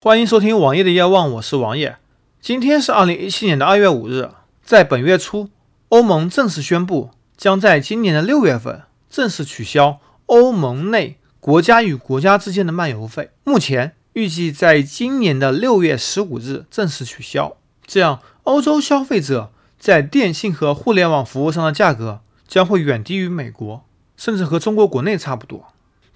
欢迎收听网页的夜望，我是王爷。今天是二零一七年的二月五日，在本月初，欧盟正式宣布将在今年的六月份正式取消欧盟内国家与国家之间的漫游费。目前预计在今年的六月十五日正式取消，这样欧洲消费者在电信和互联网服务上的价格将会远低于美国，甚至和中国国内差不多。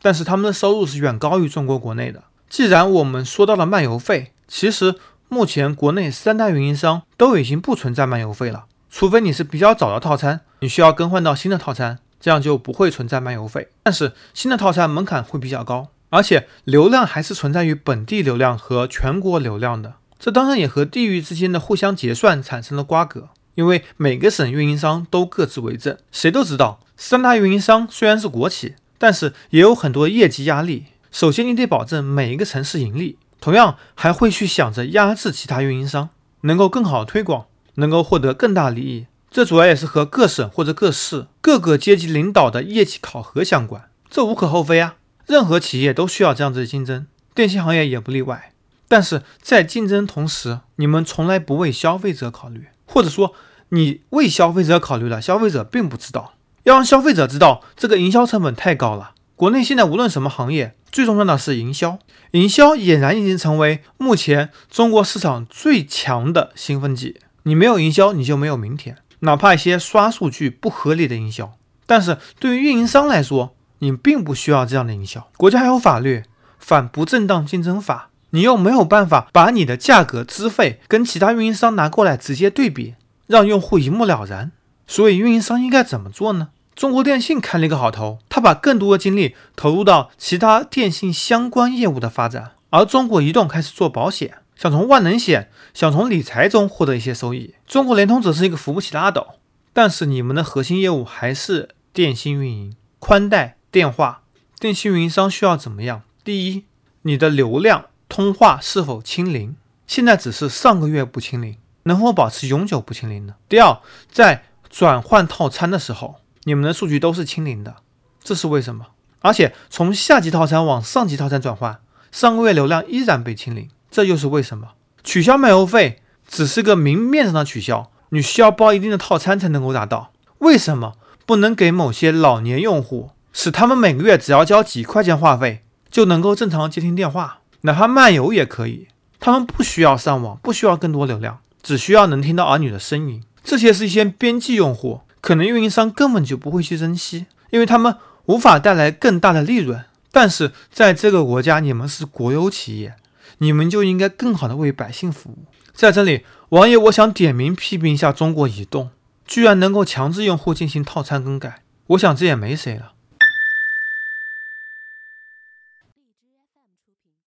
但是他们的收入是远高于中国国内的。既然我们说到了漫游费，其实目前国内三大运营商都已经不存在漫游费了，除非你是比较早的套餐，你需要更换到新的套餐，这样就不会存在漫游费。但是新的套餐门槛会比较高，而且流量还是存在于本地流量和全国流量的，这当然也和地域之间的互相结算产生了瓜葛，因为每个省运营商都各自为政。谁都知道，三大运营商虽然是国企，但是也有很多业绩压力。首先，你得保证每一个城市盈利，同样还会去想着压制其他运营商，能够更好推广，能够获得更大利益。这主要也是和各省或者各市各个阶级领导的业绩考核相关，这无可厚非啊。任何企业都需要这样子的竞争，电信行业也不例外。但是在竞争同时，你们从来不为消费者考虑，或者说你为消费者考虑了，消费者并不知道。要让消费者知道，这个营销成本太高了。国内现在无论什么行业。最重要的是营销，营销俨然已经成为目前中国市场最强的兴奋剂。你没有营销，你就没有明天。哪怕一些刷数据不合理的营销，但是对于运营商来说，你并不需要这样的营销。国家还有法律《反不正当竞争法》，你又没有办法把你的价格资费跟其他运营商拿过来直接对比，让用户一目了然。所以运营商应该怎么做呢？中国电信开了一个好头，他把更多的精力投入到其他电信相关业务的发展，而中国移动开始做保险，想从万能险、想从理财中获得一些收益。中国联通则是一个扶不起的阿斗，但是你们的核心业务还是电信运营、宽带、电话。电信运营商需要怎么样？第一，你的流量、通话是否清零？现在只是上个月不清零，能否保持永久不清零呢？第二，在转换套餐的时候。你们的数据都是清零的，这是为什么？而且从下级套餐往上级套餐转换，上个月流量依然被清零，这又是为什么？取消漫游费只是个明面上的取消，你需要包一定的套餐才能够达到。为什么不能给某些老年用户，使他们每个月只要交几块钱话费就能够正常接听电话，哪怕漫游也可以？他们不需要上网，不需要更多流量，只需要能听到儿女的声音。这些是一些边际用户。可能运营商根本就不会去珍惜，因为他们无法带来更大的利润。但是在这个国家，你们是国有企业，你们就应该更好的为百姓服务。在这里，王爷我想点名批评一下中国移动，居然能够强制用户进行套餐更改，我想这也没谁了。